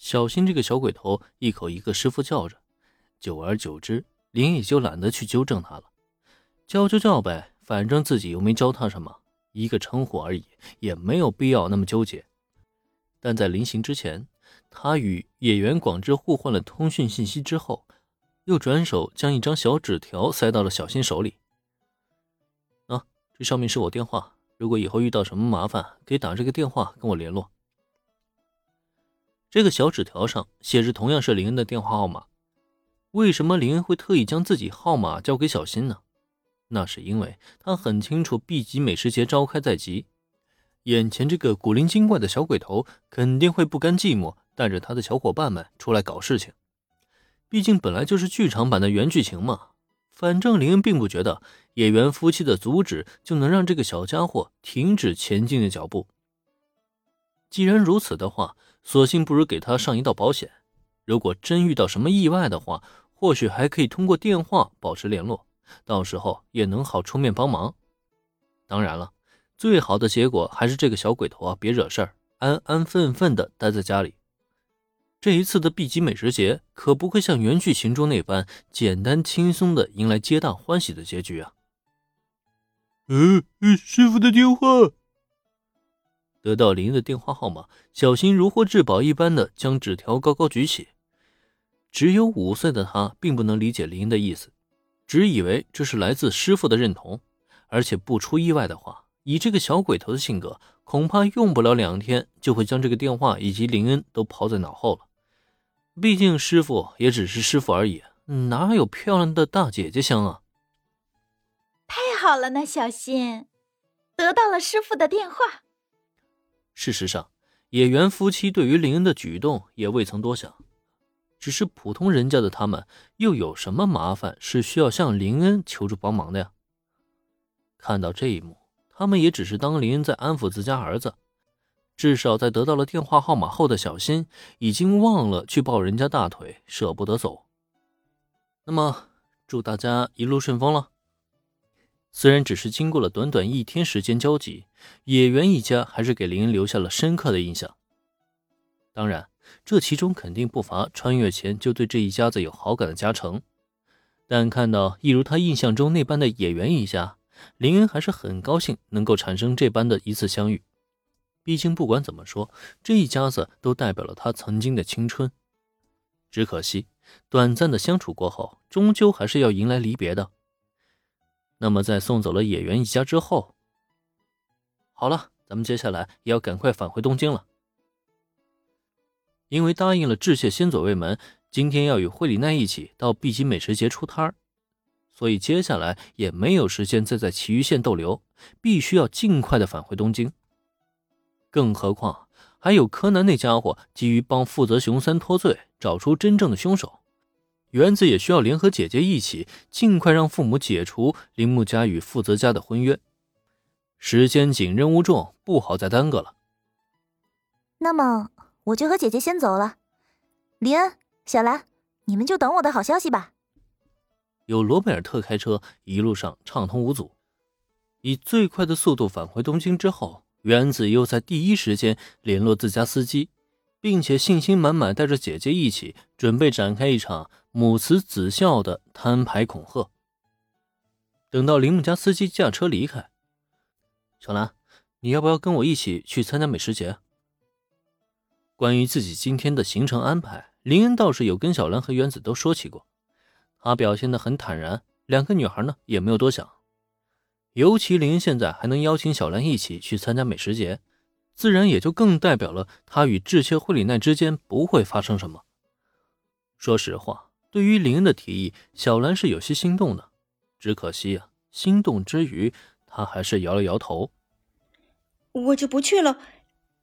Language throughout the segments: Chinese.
小新这个小鬼头一口一个师傅叫着，久而久之，林也就懒得去纠正他了。叫就叫呗，反正自己又没教他什么，一个称呼而已，也没有必要那么纠结。但在临行之前，他与野原广志互换了通讯信息之后，又转手将一张小纸条塞到了小新手里。啊，这上面是我电话，如果以后遇到什么麻烦，可以打这个电话跟我联络。这个小纸条上写着同样是林恩的电话号码。为什么林恩会特意将自己号码交给小新呢？那是因为他很清楚 B 级美食节召开在即，眼前这个古灵精怪的小鬼头肯定会不甘寂寞，带着他的小伙伴们出来搞事情。毕竟本来就是剧场版的原剧情嘛。反正林恩并不觉得野原夫妻的阻止就能让这个小家伙停止前进的脚步。既然如此的话，索性不如给他上一道保险。如果真遇到什么意外的话，或许还可以通过电话保持联络，到时候也能好出面帮忙。当然了，最好的结果还是这个小鬼头啊，别惹事儿，安安分分的待在家里。这一次的 B 级美食节可不会像原剧情中那般简单轻松的迎来皆大欢喜的结局啊！呃，师傅的电话。得到林恩的电话号码，小新如获至宝一般的将纸条高高举起。只有五岁的他并不能理解林恩的意思，只以为这是来自师傅的认同。而且不出意外的话，以这个小鬼头的性格，恐怕用不了两天就会将这个电话以及林恩都抛在脑后了。毕竟师傅也只是师傅而已，哪有漂亮的大姐姐香啊？太好了呢，小新，得到了师傅的电话。事实上，野原夫妻对于林恩的举动也未曾多想，只是普通人家的他们，又有什么麻烦是需要向林恩求助帮忙的呀？看到这一幕，他们也只是当林恩在安抚自家儿子。至少在得到了电话号码后的小新，已经忘了去抱人家大腿，舍不得走。那么，祝大家一路顺风了。虽然只是经过了短短一天时间交集，野原一家还是给林恩留下了深刻的印象。当然，这其中肯定不乏穿越前就对这一家子有好感的加成。但看到一如他印象中那般的野原一家，林恩还是很高兴能够产生这般的一次相遇。毕竟不管怎么说，这一家子都代表了他曾经的青春。只可惜，短暂的相处过后，终究还是要迎来离别的。那么，在送走了野原一家之后，好了，咱们接下来也要赶快返回东京了。因为答应了致谢先左卫门，今天要与惠里奈一起到 B 级美食节出摊儿，所以接下来也没有时间再在埼玉县逗留，必须要尽快的返回东京。更何况还有柯南那家伙急于帮负责熊三脱罪，找出真正的凶手。原子也需要联合姐姐一起，尽快让父母解除铃木家与负责家的婚约。时间紧，任务重，不好再耽搁了。那么我就和姐姐先走了。林恩、小兰，你们就等我的好消息吧。有罗贝尔特开车，一路上畅通无阻。以最快的速度返回东京之后，原子又在第一时间联络自家司机。并且信心满满，带着姐姐一起准备展开一场母慈子孝的摊牌恐吓。等到铃木家司机驾车离开，小兰，你要不要跟我一起去参加美食节？关于自己今天的行程安排，林恩倒是有跟小兰和原子都说起过，他表现的很坦然，两个女孩呢也没有多想。尤其林恩现在还能邀请小兰一起去参加美食节。自然也就更代表了他与智切惠里奈之间不会发生什么。说实话，对于林恩的提议，小兰是有些心动的。只可惜啊，心动之余，她还是摇了摇头。我就不去了，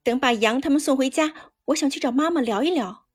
等把杨他们送回家，我想去找妈妈聊一聊。